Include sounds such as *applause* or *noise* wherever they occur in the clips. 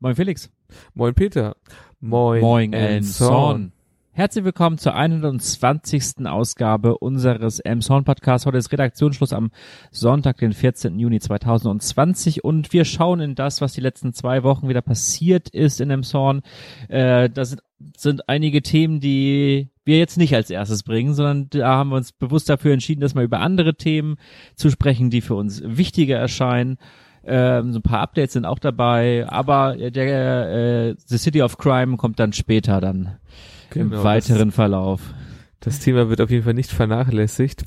Moin Felix. Moin Peter. Moin, Moin Elmshorn. Herzlich willkommen zur 120. Ausgabe unseres Elmshorn Podcasts. Heute ist Redaktionsschluss am Sonntag, den 14. Juni 2020 und wir schauen in das, was die letzten zwei Wochen wieder passiert ist in Elmshorn. Äh, das sind, sind einige Themen, die wir jetzt nicht als erstes bringen, sondern da haben wir uns bewusst dafür entschieden, dass wir über andere Themen zu sprechen, die für uns wichtiger erscheinen. Ähm, so ein paar Updates sind auch dabei, aber der äh, The City of Crime kommt dann später dann genau, im weiteren das, Verlauf. Das Thema wird auf jeden Fall nicht vernachlässigt.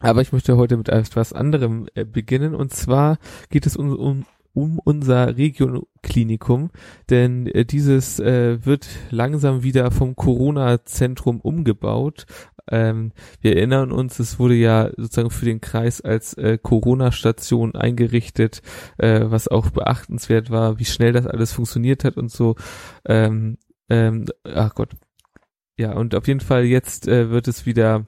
Aber ich möchte heute mit etwas anderem äh, beginnen und zwar geht es um, um um unser Regionklinikum, denn äh, dieses äh, wird langsam wieder vom Corona-Zentrum umgebaut ähm, wir erinnern uns, es wurde ja sozusagen für den Kreis als äh, Corona-Station eingerichtet, äh, was auch beachtenswert war, wie schnell das alles funktioniert hat und so. Ähm, ähm, ach Gott. Ja, und auf jeden Fall jetzt äh, wird es wieder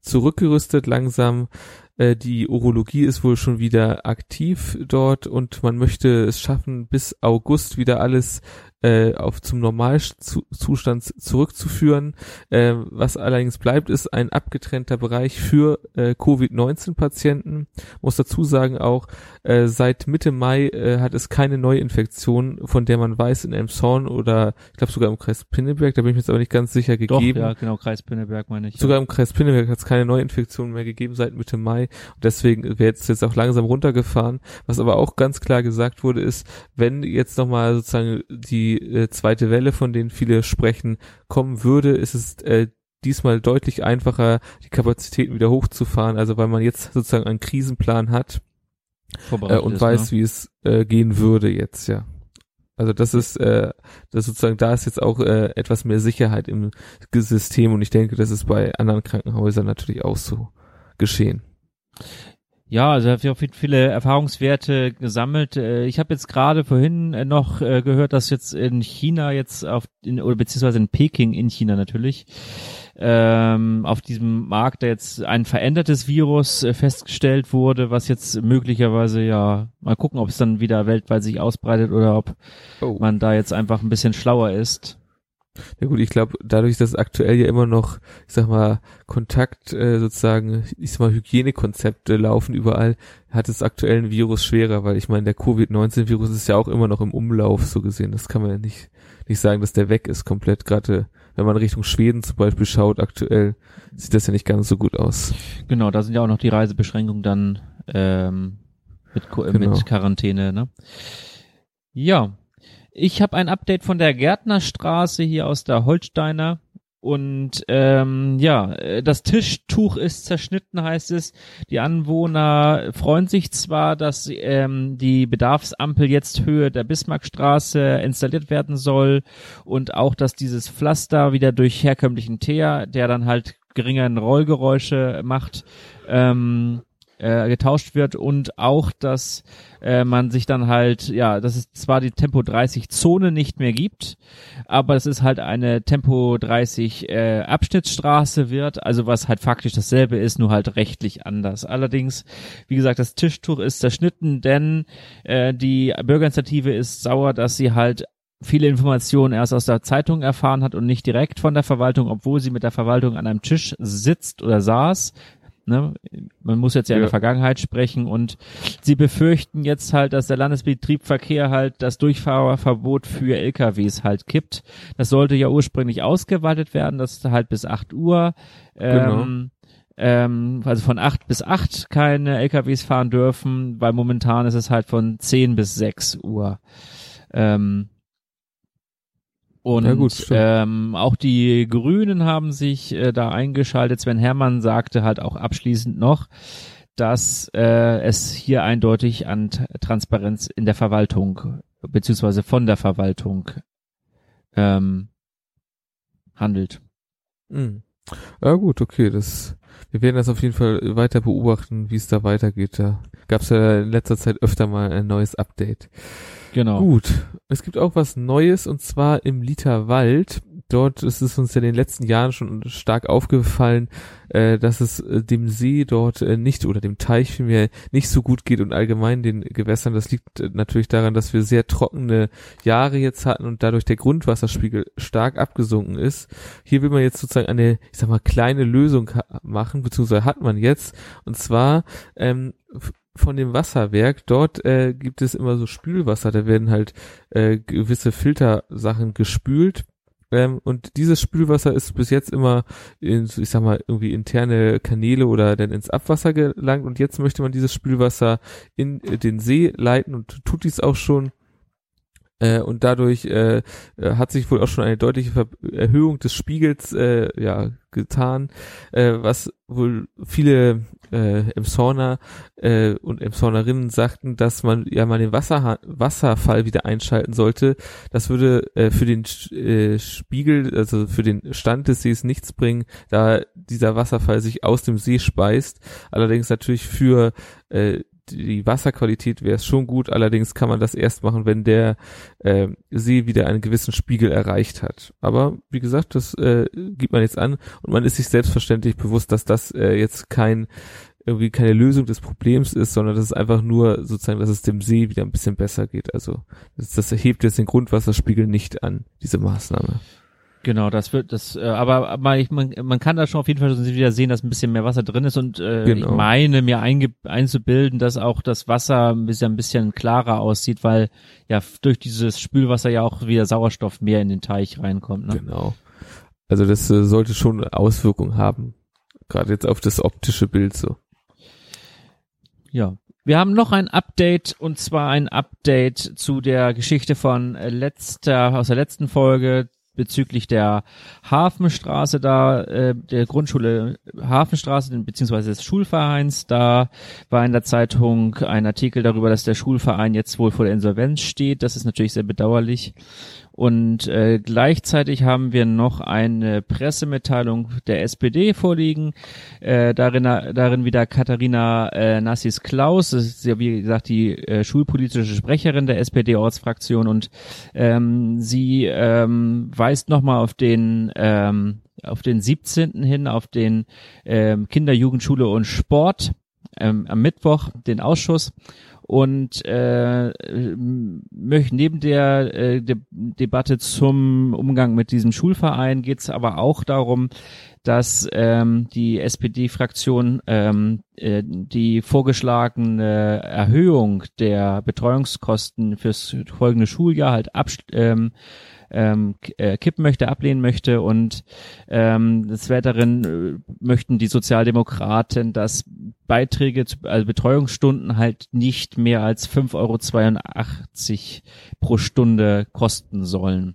zurückgerüstet langsam. Äh, die Urologie ist wohl schon wieder aktiv dort und man möchte es schaffen, bis August wieder alles äh, auf zum Normalzustand zurückzuführen. Äh, was allerdings bleibt, ist ein abgetrennter Bereich für äh, Covid-19-Patienten. Muss dazu sagen auch, äh, seit Mitte Mai äh, hat es keine Neuinfektion, von der man weiß, in Elmshorn oder ich glaube sogar im Kreis Pinneberg, da bin ich mir jetzt aber nicht ganz sicher gegeben. Doch, ja, genau, Kreis Pinneberg meine ich. Sogar im Kreis Pinneberg hat es keine Neuinfektion mehr gegeben seit Mitte Mai. Und deswegen wird es jetzt auch langsam runtergefahren. Was aber auch ganz klar gesagt wurde, ist, wenn jetzt nochmal sozusagen die die äh, zweite Welle, von denen viele sprechen, kommen würde, ist es äh, diesmal deutlich einfacher, die Kapazitäten wieder hochzufahren. Also weil man jetzt sozusagen einen Krisenplan hat äh, und ist, weiß, ne? wie es äh, gehen würde jetzt, ja. Also das ist, äh, das sozusagen, da ist jetzt auch äh, etwas mehr Sicherheit im System und ich denke, das ist bei anderen Krankenhäusern natürlich auch so geschehen. Ja, also habe ich auch viele Erfahrungswerte gesammelt. Äh, ich habe jetzt gerade vorhin äh, noch äh, gehört, dass jetzt in China jetzt auf in, oder beziehungsweise in Peking in China natürlich ähm, auf diesem Markt jetzt ein verändertes Virus festgestellt wurde, was jetzt möglicherweise ja mal gucken, ob es dann wieder weltweit sich ausbreitet oder ob oh. man da jetzt einfach ein bisschen schlauer ist. Ja gut, ich glaube, dadurch, dass aktuell ja immer noch, ich sag mal, Kontakt äh, sozusagen, ich sag mal, Hygienekonzepte laufen überall, hat es aktuell ein Virus schwerer, weil ich meine, der Covid-19-Virus ist ja auch immer noch im Umlauf, so gesehen. Das kann man ja nicht, nicht sagen, dass der weg ist komplett. Gerade wenn man Richtung Schweden zum Beispiel schaut, aktuell sieht das ja nicht ganz so gut aus. Genau, da sind ja auch noch die Reisebeschränkungen dann ähm, mit, genau. mit Quarantäne, ne? Ja, ich habe ein Update von der Gärtnerstraße hier aus der Holsteiner. Und ähm, ja, äh, das Tischtuch ist zerschnitten, heißt es. Die Anwohner freuen sich zwar, dass ähm, die Bedarfsampel jetzt Höhe der Bismarckstraße installiert werden soll und auch, dass dieses Pflaster wieder durch herkömmlichen Teer, der dann halt geringeren Rollgeräusche macht, ähm, äh, getauscht wird und auch, dass äh, man sich dann halt, ja, dass es zwar die Tempo 30 Zone nicht mehr gibt, aber es ist halt eine Tempo 30 äh, Abschnittsstraße wird, also was halt faktisch dasselbe ist, nur halt rechtlich anders. Allerdings, wie gesagt, das Tischtuch ist zerschnitten, denn äh, die Bürgerinitiative ist sauer, dass sie halt viele Informationen erst aus der Zeitung erfahren hat und nicht direkt von der Verwaltung, obwohl sie mit der Verwaltung an einem Tisch sitzt oder saß, Ne? Man muss jetzt ja, ja in der Vergangenheit sprechen und sie befürchten jetzt halt, dass der Landesbetrieb Verkehr halt das Durchfahrerverbot für LKWs halt kippt. Das sollte ja ursprünglich ausgeweitet werden, das halt bis acht Uhr. Genau. Ähm, ähm, also von acht bis acht keine LKWs fahren dürfen, weil momentan ist es halt von zehn bis sechs Uhr. Ähm, und ja gut, ähm, auch die Grünen haben sich äh, da eingeschaltet. Sven Herrmann sagte halt auch abschließend noch, dass äh, es hier eindeutig an Transparenz in der Verwaltung beziehungsweise von der Verwaltung ähm, handelt. Mhm. Ja gut, okay, das wir werden das auf jeden Fall weiter beobachten, wie es da weitergeht. Da gab es ja in letzter Zeit öfter mal ein neues Update. Genau. Gut. Es gibt auch was Neues und zwar im Literwald. Dort ist es uns ja in den letzten Jahren schon stark aufgefallen, äh, dass es äh, dem See dort äh, nicht oder dem Teich vielmehr nicht so gut geht und allgemein den Gewässern. Das liegt äh, natürlich daran, dass wir sehr trockene Jahre jetzt hatten und dadurch der Grundwasserspiegel stark abgesunken ist. Hier will man jetzt sozusagen eine, ich sag mal, kleine Lösung machen, beziehungsweise hat man jetzt. Und zwar ähm, von dem Wasserwerk, dort äh, gibt es immer so Spülwasser, da werden halt äh, gewisse Filtersachen gespült ähm, und dieses Spülwasser ist bis jetzt immer in, ich sag mal, irgendwie interne Kanäle oder dann ins Abwasser gelangt und jetzt möchte man dieses Spülwasser in den See leiten und tut dies auch schon. Äh, und dadurch äh, äh hat sich wohl auch schon eine deutliche Ver Erhöhung des Spiegels äh, ja, getan, äh, was wohl viele äh, Emsauner äh, und Emsaunerinnen sagten, dass man ja mal den Wasser Wasserfall wieder einschalten sollte. Das würde äh, für den äh, Spiegel, also für den Stand des Sees nichts bringen, da dieser Wasserfall sich aus dem See speist. Allerdings natürlich für äh, die Wasserqualität wäre schon gut, allerdings kann man das erst machen, wenn der äh, See wieder einen gewissen Spiegel erreicht hat. Aber wie gesagt, das äh, gibt man jetzt an und man ist sich selbstverständlich bewusst, dass das äh, jetzt kein irgendwie keine Lösung des Problems ist, sondern das ist einfach nur sozusagen, dass es dem See wieder ein bisschen besser geht. Also das, das erhebt jetzt den Grundwasserspiegel nicht an, diese Maßnahme. Genau, das wird das, äh, aber man, man, man kann da schon auf jeden Fall wieder sehen, dass ein bisschen mehr Wasser drin ist und äh, genau. ich meine mir einge, einzubilden, dass auch das Wasser ein bisschen, ein bisschen klarer aussieht, weil ja durch dieses Spülwasser ja auch wieder Sauerstoff mehr in den Teich reinkommt. Ne? Genau. Also das äh, sollte schon Auswirkungen haben, gerade jetzt auf das optische Bild so. Ja, wir haben noch ein Update und zwar ein Update zu der Geschichte von letzter aus der letzten Folge bezüglich der Hafenstraße da, äh, der Grundschule Hafenstraße, beziehungsweise des Schulvereins. Da war in der Zeitung ein Artikel darüber, dass der Schulverein jetzt wohl vor der Insolvenz steht. Das ist natürlich sehr bedauerlich. Und äh, gleichzeitig haben wir noch eine Pressemitteilung der SPD vorliegen. Äh, darin, darin wieder Katharina äh, Nassis Klaus, das ist ja wie gesagt die äh, schulpolitische Sprecherin der SPD-Ortsfraktion und ähm, sie ähm, weist nochmal auf den ähm, auf den 17. hin, auf den ähm, Kinder, Jugendschule und Sport ähm, am Mittwoch, den Ausschuss und äh, möchte neben der äh, De Debatte zum Umgang mit diesem Schulverein geht es aber auch darum, dass ähm, die SPD-Fraktion ähm, äh, die vorgeschlagene Erhöhung der Betreuungskosten fürs folgende Schuljahr halt ab, ähm, ähm, äh, kippen möchte, ablehnen möchte und ähm, des Weiteren äh, möchten die Sozialdemokraten, dass Beiträge, zu, also Betreuungsstunden halt nicht mehr als 5,82 Euro pro Stunde kosten sollen.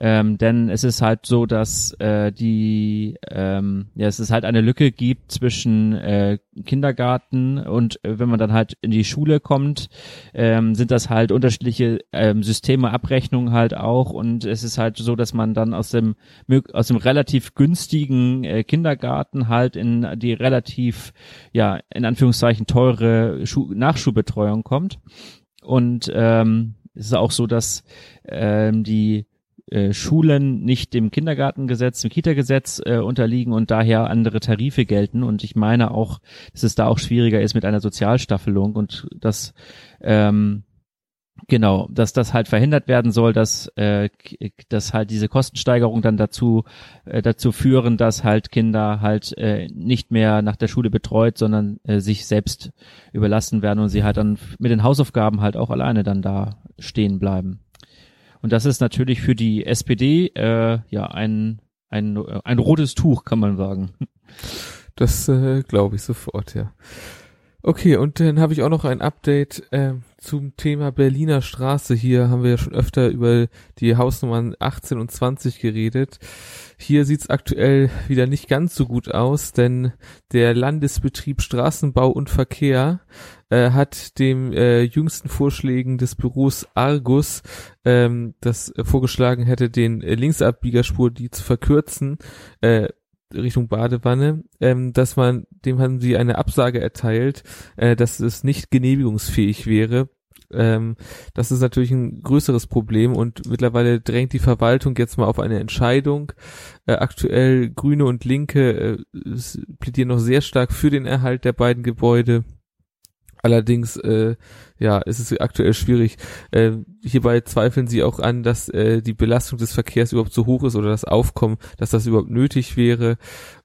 Ähm, denn es ist halt so, dass äh, die, ähm, ja, es ist halt eine Lücke gibt zwischen äh, Kindergarten und äh, wenn man dann halt in die Schule kommt, ähm, sind das halt unterschiedliche ähm, Systeme, Abrechnungen halt auch. Und es ist halt so, dass man dann aus dem aus dem relativ günstigen äh, Kindergarten halt in die relativ, ja, in Anführungszeichen teure Schu Nachschulbetreuung kommt. Und ähm, es ist auch so, dass ähm, die äh, Schulen nicht dem Kindergartengesetz, dem Kita-Gesetz äh, unterliegen und daher andere Tarife gelten. Und ich meine auch, dass es da auch schwieriger ist mit einer Sozialstaffelung und dass ähm, Genau, dass das halt verhindert werden soll, dass, äh, dass halt diese Kostensteigerung dann dazu, äh, dazu führen, dass halt Kinder halt äh, nicht mehr nach der Schule betreut, sondern äh, sich selbst überlassen werden und sie halt dann mit den Hausaufgaben halt auch alleine dann da stehen bleiben. Und das ist natürlich für die SPD äh, ja ein, ein, ein rotes Tuch, kann man sagen. Das äh, glaube ich sofort, ja. Okay, und dann habe ich auch noch ein Update äh, zum Thema Berliner Straße. Hier haben wir ja schon öfter über die Hausnummern 18 und 20 geredet. Hier sieht's aktuell wieder nicht ganz so gut aus, denn der Landesbetrieb Straßenbau und Verkehr äh, hat dem äh, jüngsten Vorschlägen des Büros Argus, ähm, das äh, vorgeschlagen hätte, den äh, Linksabbiegerspur, die zu verkürzen, äh, Richtung Badewanne, ähm, dass man, dem haben sie eine Absage erteilt, äh, dass es nicht genehmigungsfähig wäre. Ähm, das ist natürlich ein größeres Problem und mittlerweile drängt die Verwaltung jetzt mal auf eine Entscheidung. Äh, aktuell Grüne und Linke äh, plädieren noch sehr stark für den Erhalt der beiden Gebäude. Allerdings, äh, ja, ist es aktuell schwierig. Äh, hierbei zweifeln sie auch an, dass äh, die Belastung des Verkehrs überhaupt so hoch ist oder das Aufkommen, dass das überhaupt nötig wäre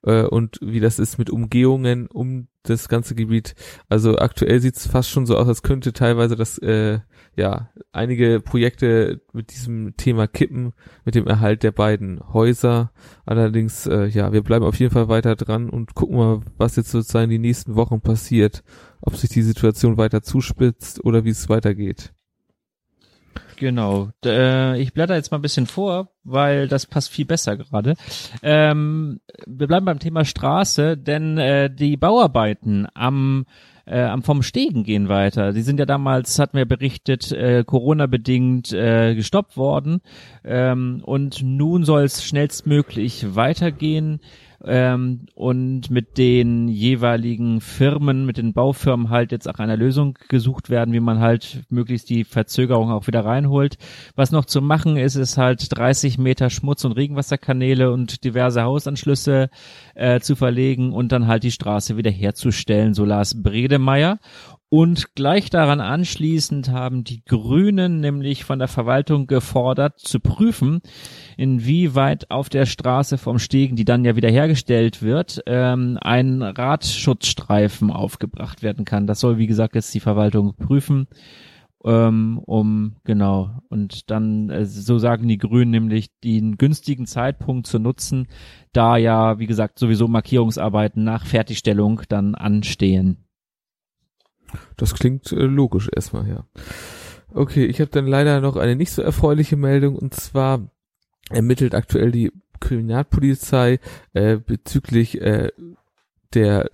äh, und wie das ist mit Umgehungen um das ganze Gebiet. Also aktuell sieht es fast schon so aus, als könnte teilweise das äh, ja einige Projekte mit diesem Thema kippen, mit dem Erhalt der beiden Häuser. Allerdings, äh, ja, wir bleiben auf jeden Fall weiter dran und gucken mal, was jetzt sozusagen die nächsten Wochen passiert ob sich die Situation weiter zuspitzt oder wie es weitergeht. Genau. Äh, ich blätter jetzt mal ein bisschen vor, weil das passt viel besser gerade. Ähm, wir bleiben beim Thema Straße, denn äh, die Bauarbeiten am äh, vom Stegen gehen weiter. Die sind ja damals, hatten wir berichtet, äh, Corona-bedingt äh, gestoppt worden. Ähm, und nun soll es schnellstmöglich weitergehen ähm, und mit den jeweiligen Firmen, mit den Baufirmen halt jetzt auch eine Lösung gesucht werden, wie man halt möglichst die Verzögerung auch wieder reinholt. Was noch zu machen ist, ist halt 30 Meter Schmutz- und Regenwasserkanäle und diverse Hausanschlüsse äh, zu verlegen und dann halt die Straße wieder herzustellen, so Lars Bredemeier. Und gleich daran anschließend haben die Grünen nämlich von der Verwaltung gefordert zu prüfen, inwieweit auf der Straße vom Stegen, die dann ja wieder hergestellt wird, ähm, ein Radschutzstreifen aufgebracht werden kann. Das soll, wie gesagt, jetzt die Verwaltung prüfen. Ähm, um genau und dann äh, so sagen die Grünen nämlich den günstigen Zeitpunkt zu nutzen, da ja wie gesagt sowieso Markierungsarbeiten nach Fertigstellung dann anstehen. Das klingt äh, logisch erstmal, ja. Okay, ich habe dann leider noch eine nicht so erfreuliche Meldung und zwar ermittelt aktuell die Kriminalpolizei äh, bezüglich äh, der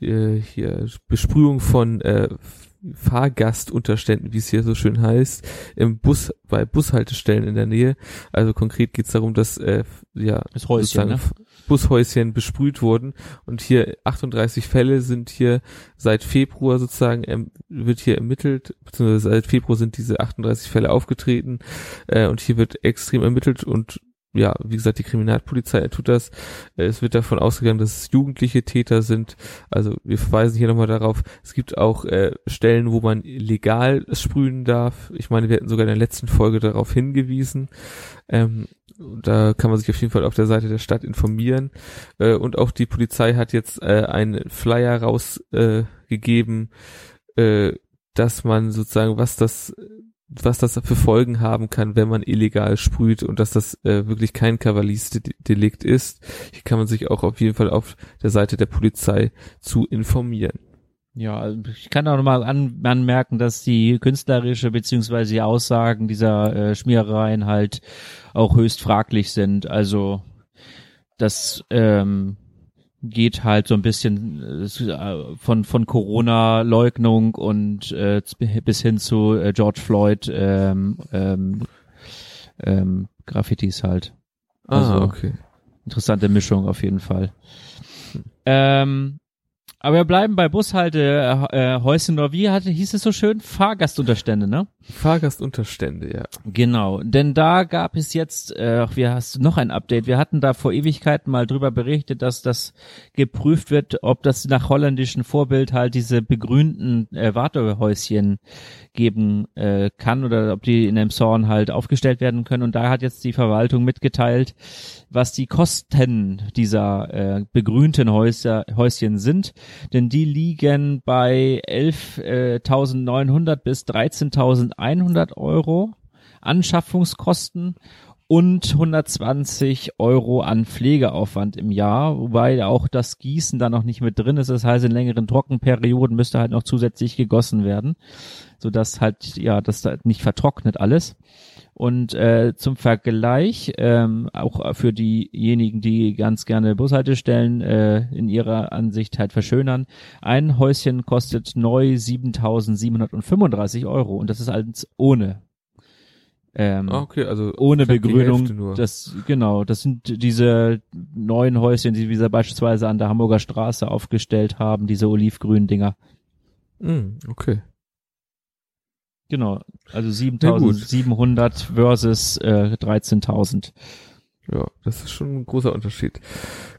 äh, hier Besprühung von äh, Fahrgastunterständen, wie es hier so schön heißt, im Bus, bei Bushaltestellen in der Nähe. Also konkret geht es darum, dass äh, ja das Häuschen, ne? Bushäuschen besprüht wurden und hier 38 Fälle sind hier seit Februar sozusagen ähm, wird hier ermittelt, beziehungsweise seit Februar sind diese 38 Fälle aufgetreten äh, und hier wird extrem ermittelt und ja, wie gesagt, die Kriminalpolizei tut das. Es wird davon ausgegangen, dass es jugendliche Täter sind. Also wir verweisen hier nochmal darauf, es gibt auch äh, Stellen, wo man legal sprühen darf. Ich meine, wir hatten sogar in der letzten Folge darauf hingewiesen. Ähm, da kann man sich auf jeden Fall auf der Seite der Stadt informieren. Äh, und auch die Polizei hat jetzt äh, einen Flyer rausgegeben, äh, dass man sozusagen, was das was das für Folgen haben kann, wenn man illegal sprüht und dass das äh, wirklich kein Kavaliersdelikt ist. Hier kann man sich auch auf jeden Fall auf der Seite der Polizei zu informieren. Ja, also ich kann auch nochmal an, anmerken, dass die künstlerische beziehungsweise die Aussagen dieser äh, Schmierereien halt auch höchst fraglich sind. Also das ähm, geht halt so ein bisschen äh, von von Corona Leugnung und äh, bis hin zu äh, George Floyd ähm, ähm, ähm, Graffitis halt. Ah, also ah, okay. Interessante Mischung auf jeden Fall. Ähm, aber wir bleiben bei Bushalte äh, äh, Häuschen oder wie hatte, hieß es so schön? Fahrgastunterstände, ne? Fahrgastunterstände, ja. Genau, denn da gab es jetzt, äh, wie hast du noch ein Update? Wir hatten da vor Ewigkeiten mal drüber berichtet, dass das geprüft wird, ob das nach holländischem Vorbild halt diese begrünten äh, Wartehäuschen geben äh, kann oder ob die in einem Zorn halt aufgestellt werden können. Und da hat jetzt die Verwaltung mitgeteilt, was die Kosten dieser äh, begrünten Häuser, Häuschen sind, denn die liegen bei 11.900 bis 13.100 Euro Anschaffungskosten und 120 Euro an Pflegeaufwand im Jahr, wobei auch das Gießen da noch nicht mit drin ist. Das heißt, in längeren Trockenperioden müsste halt noch zusätzlich gegossen werden, so dass halt ja das da nicht vertrocknet alles. Und äh, zum Vergleich, ähm, auch für diejenigen, die ganz gerne Bushaltestellen äh, in ihrer Ansicht halt verschönern, ein Häuschen kostet neu 7.735 Euro und das ist alles ohne ähm, ah, okay, also ohne Begrünung. Das genau, das sind diese neuen Häuschen, die wir beispielsweise an der Hamburger Straße aufgestellt haben, diese olivgrünen Dinger. Mm, okay. Genau, also 7700 versus äh, 13.000. Ja, das ist schon ein großer Unterschied.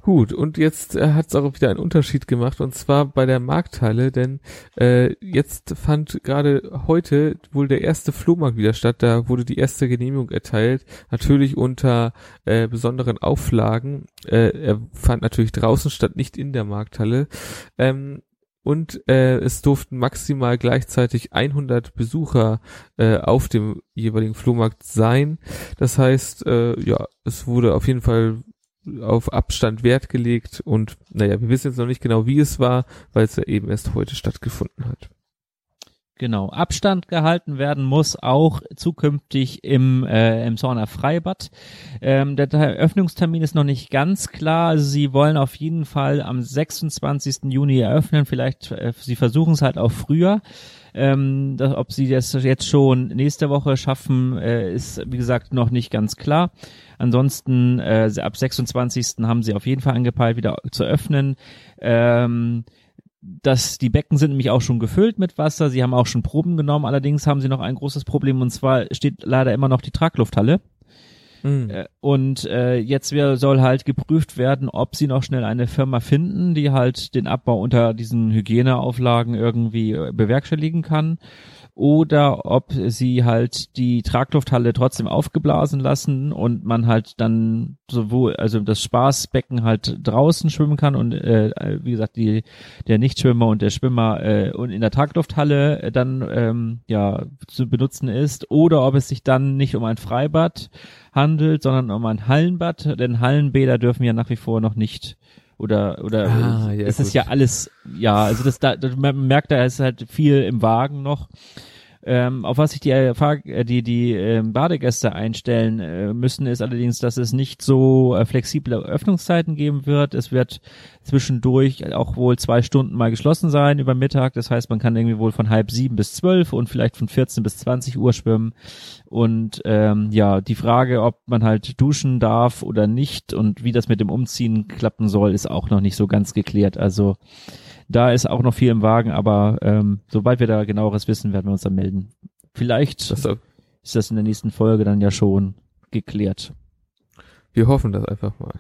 Gut, und jetzt äh, hat es auch wieder einen Unterschied gemacht, und zwar bei der Markthalle, denn äh, jetzt fand gerade heute wohl der erste Flohmarkt wieder statt, da wurde die erste Genehmigung erteilt, natürlich unter äh, besonderen Auflagen. Äh, er fand natürlich draußen statt, nicht in der Markthalle. Ähm, und äh, es durften maximal gleichzeitig 100 Besucher äh, auf dem jeweiligen Flohmarkt sein. Das heißt, äh, ja, es wurde auf jeden Fall auf Abstand Wert gelegt und naja, wir wissen jetzt noch nicht genau, wie es war, weil es ja eben erst heute stattgefunden hat. Genau, Abstand gehalten werden muss auch zukünftig im, äh, im Zorner Freibad. Ähm, der Eröffnungstermin ist noch nicht ganz klar. Also sie wollen auf jeden Fall am 26. Juni eröffnen. Vielleicht, äh, sie versuchen es halt auch früher. Ähm, das, ob sie das jetzt schon nächste Woche schaffen, äh, ist wie gesagt noch nicht ganz klar. Ansonsten äh, ab 26. haben sie auf jeden Fall angepeilt, wieder zu öffnen. Ähm, dass die Becken sind nämlich auch schon gefüllt mit Wasser. Sie haben auch schon Proben genommen. Allerdings haben sie noch ein großes Problem und zwar steht leider immer noch die Traglufthalle. Mhm. Und äh, jetzt soll halt geprüft werden, ob sie noch schnell eine Firma finden, die halt den Abbau unter diesen Hygieneauflagen irgendwie äh, bewerkstelligen kann oder ob sie halt die Traglufthalle trotzdem aufgeblasen lassen und man halt dann sowohl, also das Spaßbecken halt draußen schwimmen kann und äh, wie gesagt, die, der Nichtschwimmer und der Schwimmer äh, und in der Traglufthalle dann ähm, ja zu benutzen ist oder ob es sich dann nicht um ein Freibad handelt, sondern um ein Hallenbad, denn Hallenbäder dürfen ja nach wie vor noch nicht oder oder ah, ja, es ist ja alles ja also das da man merkt da ist halt viel im Wagen noch ähm, auf was sich die, äh, die, die äh, Badegäste einstellen äh, müssen, ist allerdings, dass es nicht so äh, flexible Öffnungszeiten geben wird. Es wird zwischendurch auch wohl zwei Stunden mal geschlossen sein über Mittag. Das heißt, man kann irgendwie wohl von halb sieben bis zwölf und vielleicht von 14 bis 20 Uhr schwimmen. Und ähm, ja, die Frage, ob man halt duschen darf oder nicht und wie das mit dem Umziehen klappen soll, ist auch noch nicht so ganz geklärt. Also da ist auch noch viel im Wagen, aber ähm, sobald wir da genaueres wissen, werden wir uns dann melden. Vielleicht das ist das in der nächsten Folge dann ja schon geklärt. Wir hoffen das einfach mal.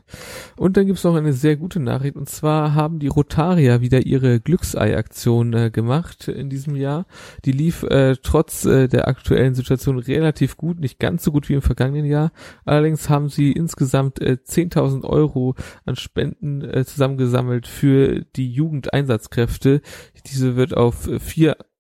Und dann gibt's noch eine sehr gute Nachricht. Und zwar haben die Rotarier wieder ihre Glücksei-Aktion äh, gemacht in diesem Jahr. Die lief äh, trotz äh, der aktuellen Situation relativ gut, nicht ganz so gut wie im vergangenen Jahr. Allerdings haben sie insgesamt äh, 10.000 Euro an Spenden äh, zusammengesammelt für die Jugendeinsatzkräfte. Diese wird auf vier äh,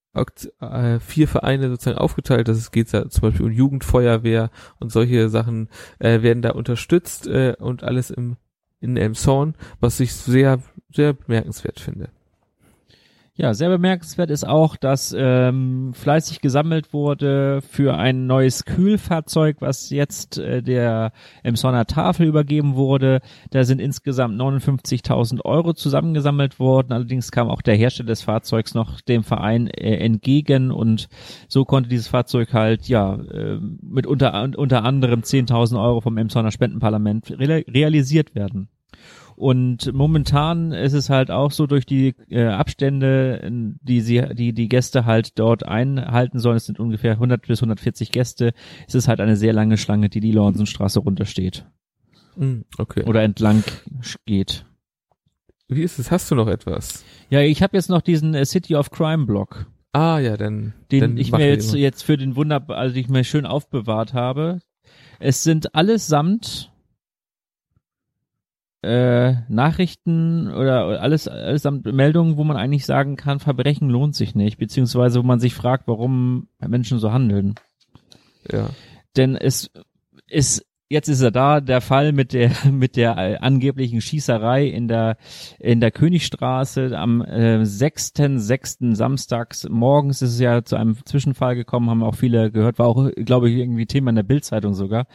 vier Vereine sozusagen aufgeteilt. Das geht ja zum Beispiel um Jugendfeuerwehr und solche Sachen äh, werden da unterstützt äh, und alles im in Elmshorn, was ich sehr, sehr bemerkenswert finde. Ja, sehr bemerkenswert ist auch, dass ähm, fleißig gesammelt wurde für ein neues Kühlfahrzeug, was jetzt äh, der Emsonner Tafel übergeben wurde. Da sind insgesamt 59.000 Euro zusammengesammelt worden. Allerdings kam auch der Hersteller des Fahrzeugs noch dem Verein äh, entgegen und so konnte dieses Fahrzeug halt ja äh, mit unter, unter anderem 10.000 Euro vom Emsonner Spendenparlament realisiert werden. Und momentan ist es halt auch so durch die äh, Abstände, die sie, die die Gäste halt dort einhalten sollen, es sind ungefähr 100 bis 140 Gäste, es ist halt eine sehr lange Schlange, die die Lornsenstraße runtersteht. Mm, okay. Oder entlang geht. Wie ist es? Hast du noch etwas? Ja, ich habe jetzt noch diesen äh, City of Crime Block. Ah ja, dann den dann ich mir jetzt jetzt für den Wunder, also ich mir schön aufbewahrt habe. Es sind allesamt äh, Nachrichten oder alles allesamt Meldungen, wo man eigentlich sagen kann, Verbrechen lohnt sich nicht, beziehungsweise wo man sich fragt, warum Menschen so handeln. Ja. Denn es ist jetzt ist er da, der Fall mit der mit der angeblichen Schießerei in der in der Königstraße am äh, 6.6. samstags morgens ist es ja zu einem Zwischenfall gekommen, haben auch viele gehört, war auch glaube ich irgendwie Thema in der Bildzeitung sogar.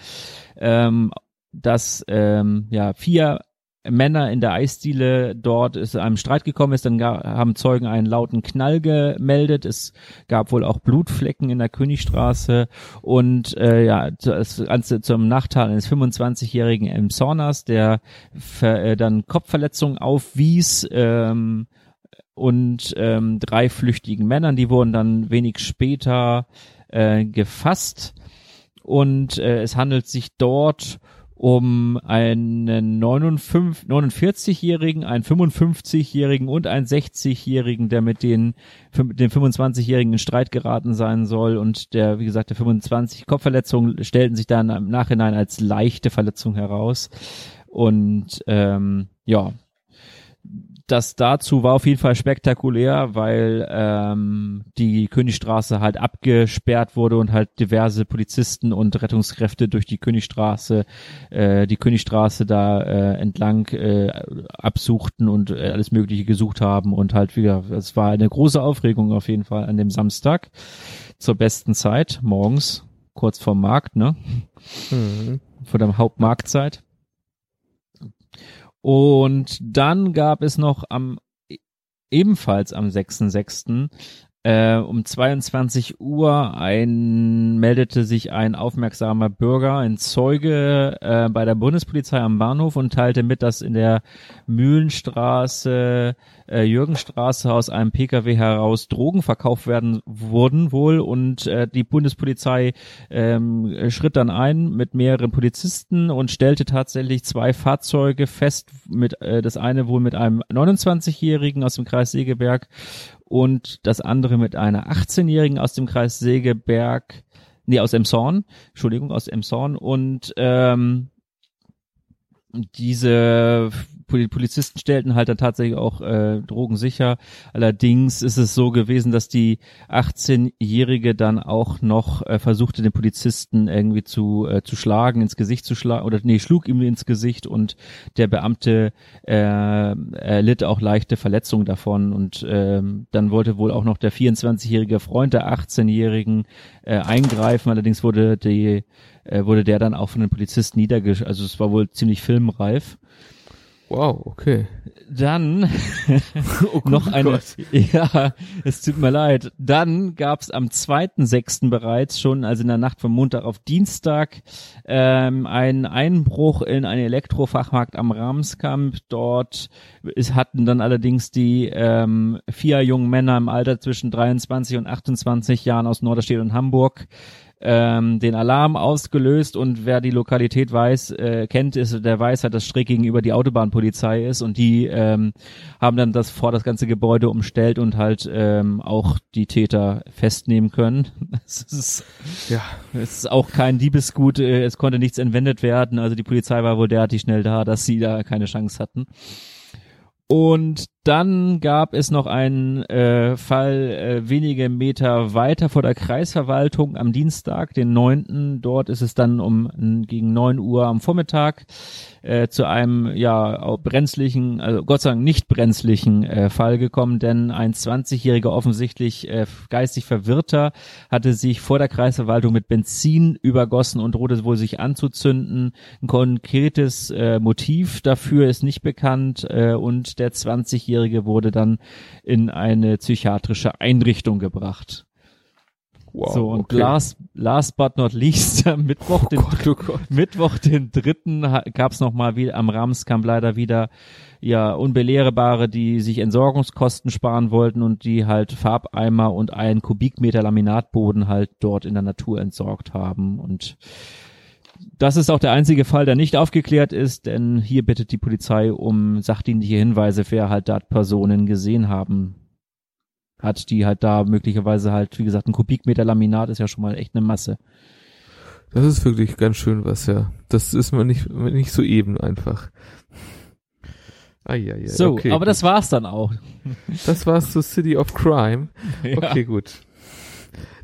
Ähm, dass ähm, ja vier Männer in der Eisdiele dort ist einem Streit gekommen ist, dann haben Zeugen einen lauten Knall gemeldet. Es gab wohl auch Blutflecken in der Königstraße und äh, ja, das Ganze zum Nachteil eines 25-jährigen M. Sornas, der äh, dann Kopfverletzungen aufwies. Ähm, und ähm, drei flüchtigen Männern, die wurden dann wenig später äh, gefasst und äh, es handelt sich dort um einen 49-Jährigen, einen 55-Jährigen und einen 60-Jährigen, der mit den, den 25-Jährigen in Streit geraten sein soll. Und der, wie gesagt, der 25 Kopfverletzungen stellten sich dann im Nachhinein als leichte Verletzung heraus. Und ähm, ja, das dazu war auf jeden Fall spektakulär, weil ähm, die Königstraße halt abgesperrt wurde und halt diverse Polizisten und Rettungskräfte durch die Königstraße, äh, die Königstraße da äh, entlang äh, absuchten und äh, alles Mögliche gesucht haben und halt wieder, es war eine große Aufregung auf jeden Fall an dem Samstag zur besten Zeit, morgens, kurz vorm Markt, ne? Mhm. Vor der Hauptmarktzeit. Und dann gab es noch am ebenfalls am 6.6 äh, um 22 Uhr ein, meldete sich ein aufmerksamer Bürger, ein Zeuge äh, bei der Bundespolizei am Bahnhof und teilte mit, dass in der Mühlenstraße, äh, Jürgenstraße aus einem Pkw heraus Drogen verkauft werden wurden wohl und äh, die Bundespolizei ähm, schritt dann ein mit mehreren Polizisten und stellte tatsächlich zwei Fahrzeuge fest, mit äh, das eine wohl mit einem 29-Jährigen aus dem Kreis Segeberg und das andere mit einer 18-Jährigen aus dem Kreis Segeberg, nee, aus Emshorn, Entschuldigung, aus Emshorn. Und ähm, diese Polizisten stellten halt dann tatsächlich auch äh, Drogen sicher. Allerdings ist es so gewesen, dass die 18-Jährige dann auch noch äh, versuchte, den Polizisten irgendwie zu, äh, zu schlagen, ins Gesicht zu schlagen, oder nee, schlug ihm ins Gesicht und der Beamte äh, erlitt auch leichte Verletzungen davon und äh, dann wollte wohl auch noch der 24-jährige Freund der 18-Jährigen äh, eingreifen. Allerdings wurde die äh, wurde der dann auch von den Polizisten niedergesch, also es war wohl ziemlich filmreif. Wow, okay. Dann *laughs* oh noch eine. Gott. Ja, es tut mir leid. Dann gab es am 2.6. bereits schon, also in der Nacht von Montag auf Dienstag, ähm, einen Einbruch in einen Elektrofachmarkt am Ramskamp. Dort ist, hatten dann allerdings die ähm, vier jungen Männer im Alter zwischen 23 und 28 Jahren aus Norderstedt und Hamburg ähm, den Alarm ausgelöst und wer die Lokalität weiß, äh, kennt, ist, der weiß halt, dass schräg gegenüber die Autobahnpolizei ist und die ähm, haben dann das vor das ganze Gebäude umstellt und halt ähm, auch die Täter festnehmen können. *laughs* Es ist, ja. es ist auch kein Diebesgut, äh, es konnte nichts entwendet werden, also die Polizei war wohl derartig schnell da, dass sie da keine Chance hatten. Und dann gab es noch einen äh, Fall äh, wenige Meter weiter vor der Kreisverwaltung am Dienstag, den neunten. Dort ist es dann um gegen neun Uhr am Vormittag äh, zu einem ja brenzlichen, also Gott sei Dank nicht brenzlichen äh, Fall gekommen, denn ein 20-jähriger offensichtlich äh, geistig Verwirrter hatte sich vor der Kreisverwaltung mit Benzin übergossen und drohte wohl sich anzuzünden. Ein konkretes äh, Motiv dafür ist nicht bekannt äh, und der 20-jährige 20 wurde dann in eine psychiatrische Einrichtung gebracht. Wow, so, und okay. last, last but not least, am *laughs* Mittwoch, oh den, Gott, oh Gott. *laughs* Mittwoch, den dritten, gab es nochmal wieder, am Ramskamp leider wieder, ja, Unbelehrbare, die sich Entsorgungskosten sparen wollten und die halt Farbeimer und einen Kubikmeter Laminatboden halt dort in der Natur entsorgt haben und das ist auch der einzige Fall, der nicht aufgeklärt ist, denn hier bittet die Polizei um sachdienliche Hinweise, wer halt da Personen gesehen haben hat, die halt da möglicherweise halt, wie gesagt, ein Kubikmeter Laminat ist ja schon mal echt eine Masse. Das ist wirklich ganz schön was, ja. Das ist man nicht, nicht so eben einfach. Ah, ja, ja. So, okay, aber gut. das war's dann auch. Das war's zu City of Crime. *laughs* Ja. Okay, gut.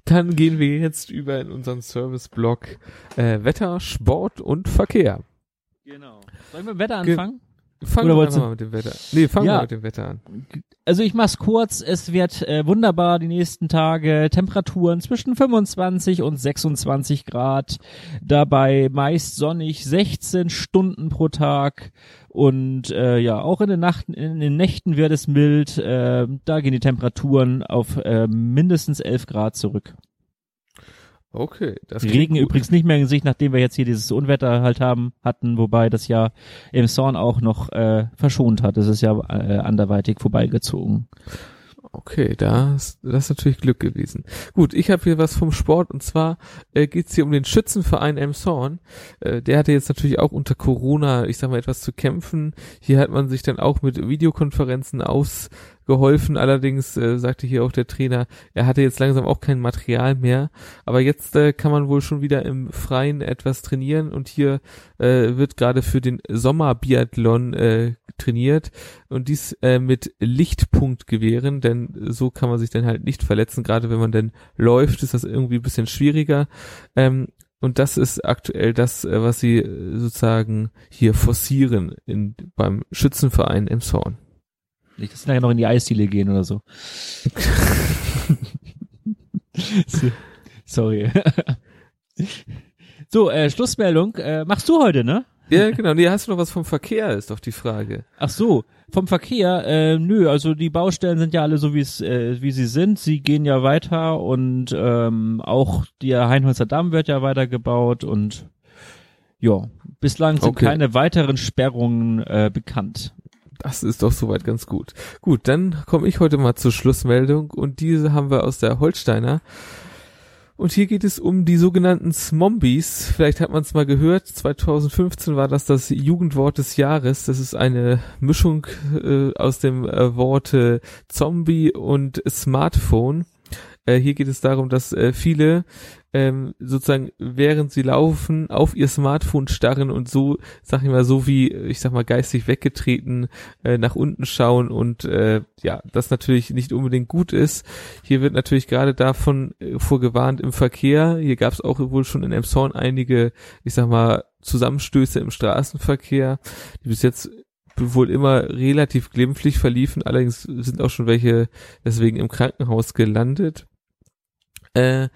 Dann gehen wir jetzt über in unseren Service-Blog äh, Wetter, Sport und Verkehr. Genau. Sollen wir mit Wetter anfangen? Fangen wir mal mit dem Wetter. Nee, fangen ja. wir mit dem Wetter an. Also ich mach's kurz, es wird äh, wunderbar die nächsten Tage, Temperaturen zwischen 25 und 26 Grad, dabei meist sonnig, 16 Stunden pro Tag und äh, ja, auch in den, Nachten, in den Nächten wird es mild, äh, da gehen die Temperaturen auf äh, mindestens 11 Grad zurück. Okay, das Regen gut. übrigens nicht mehr in Sicht, nachdem wir jetzt hier dieses Unwetter halt haben hatten, wobei das ja im Zorn auch noch äh, verschont hat. Es ist ja äh, anderweitig vorbeigezogen. Okay, das, das ist natürlich Glück gewesen. Gut, ich habe hier was vom Sport und zwar äh, geht es hier um den Schützenverein Emshorn. Äh, der hatte jetzt natürlich auch unter Corona, ich sag mal, etwas zu kämpfen. Hier hat man sich dann auch mit Videokonferenzen ausgeholfen. Allerdings äh, sagte hier auch der Trainer, er hatte jetzt langsam auch kein Material mehr. Aber jetzt äh, kann man wohl schon wieder im Freien etwas trainieren und hier äh, wird gerade für den Sommerbiathlon äh, trainiert und dies äh, mit Lichtpunktgewehren, denn so kann man sich dann halt nicht verletzen. Gerade wenn man denn läuft, ist das irgendwie ein bisschen schwieriger. Ähm, und das ist aktuell das, äh, was sie äh, sozusagen hier forcieren in, beim Schützenverein im Zorn. Nicht, dass sie nachher noch in die Eisdiele gehen oder so. *laughs* *laughs* Sorry. so, äh, Schlussmeldung. Äh, machst du heute, ne? Ja, genau. Nee, hast du noch was vom Verkehr, ist doch die Frage. Ach so, vom Verkehr, äh, nö, also die Baustellen sind ja alle so, wie es, äh, wie sie sind. Sie gehen ja weiter und ähm, auch der Heinholzer Damm wird ja weitergebaut und ja, bislang sind okay. keine weiteren Sperrungen äh, bekannt. Das ist doch soweit ganz gut. Gut, dann komme ich heute mal zur Schlussmeldung und diese haben wir aus der Holsteiner. Und hier geht es um die sogenannten Smombies. Vielleicht hat man es mal gehört. 2015 war das das Jugendwort des Jahres. Das ist eine Mischung äh, aus dem äh, Worte Zombie und Smartphone. Äh, hier geht es darum, dass äh, viele ähm, sozusagen während sie laufen auf ihr Smartphone starren und so, sag ich mal, so wie, ich sag mal, geistig weggetreten äh, nach unten schauen und äh, ja, das natürlich nicht unbedingt gut ist. Hier wird natürlich gerade davon äh, vorgewarnt im Verkehr. Hier gab es auch wohl schon in Emshorn einige, ich sag mal, Zusammenstöße im Straßenverkehr, die bis jetzt wohl immer relativ glimpflich verliefen, allerdings sind auch schon welche deswegen im Krankenhaus gelandet. Äh,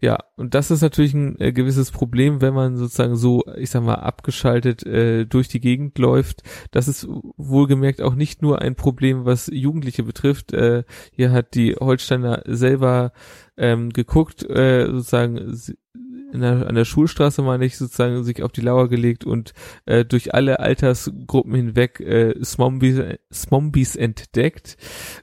ja, und das ist natürlich ein äh, gewisses Problem, wenn man sozusagen so, ich sag mal, abgeschaltet äh, durch die Gegend läuft. Das ist wohlgemerkt auch nicht nur ein Problem, was Jugendliche betrifft. Äh, hier hat die Holsteiner selber ähm, geguckt, äh, sozusagen der, an der Schulstraße, meine ich, sozusagen sich auf die Lauer gelegt und äh, durch alle Altersgruppen hinweg äh, Smombies, Smombies entdeckt.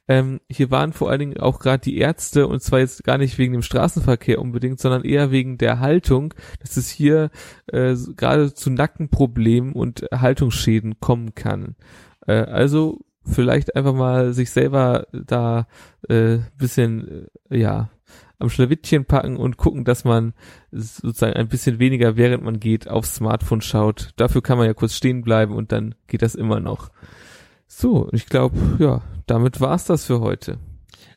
Ähm, hier waren vor allen Dingen auch gerade die Ärzte und zwar jetzt gar nicht wegen dem Straßenverkehr unbedingt, sondern eher wegen der Haltung, dass es hier äh, gerade zu Nackenproblemen und Haltungsschäden kommen kann. Äh, also vielleicht einfach mal sich selber da äh, bisschen äh, ja am Schlawittchen packen und gucken, dass man sozusagen ein bisschen weniger, während man geht, aufs Smartphone schaut. Dafür kann man ja kurz stehen bleiben und dann geht das immer noch. So, ich glaube, ja, damit war's das für heute.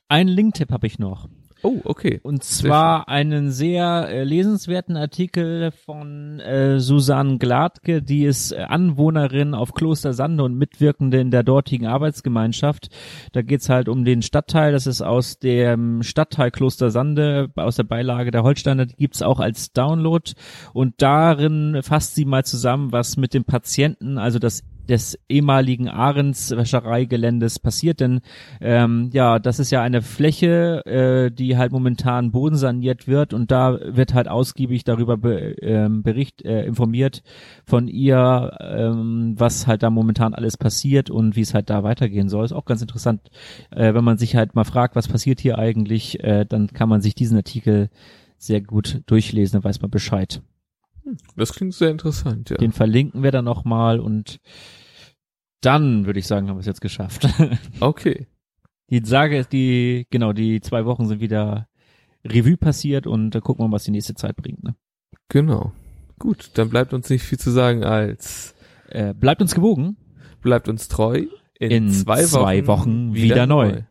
Einen Link-Tipp habe ich noch. Oh, okay. Und zwar einen sehr äh, lesenswerten Artikel von äh, Susanne Gladke, die ist äh, Anwohnerin auf Kloster Sande und Mitwirkende in der dortigen Arbeitsgemeinschaft. Da geht's halt um den Stadtteil, das ist aus dem Stadtteil Kloster Sande, aus der Beilage der Holsteiner, die gibt's auch als Download. Und darin fasst sie mal zusammen, was mit dem Patienten, also das des ehemaligen Ahrens Wäschereigeländes passiert, denn ähm, ja, das ist ja eine Fläche, äh, die halt momentan bodensaniert wird und da wird halt ausgiebig darüber be, ähm, Bericht äh, informiert von ihr, ähm, was halt da momentan alles passiert und wie es halt da weitergehen soll. Ist auch ganz interessant, äh, wenn man sich halt mal fragt, was passiert hier eigentlich, äh, dann kann man sich diesen Artikel sehr gut durchlesen, dann weiß man Bescheid. Das klingt sehr interessant, ja. Den verlinken wir dann nochmal und dann würde ich sagen, haben wir es jetzt geschafft. *laughs* Okay. Die Sage ist die, genau, die zwei Wochen sind wieder Revue passiert und da gucken wir mal, was die nächste Zeit bringt. Ne? Genau. Gut, dann bleibt uns nicht viel zu sagen als äh, bleibt uns gewogen. Bleibt uns treu. In, in zwei, Wochen, zwei Wochen wieder, wieder neu. neu.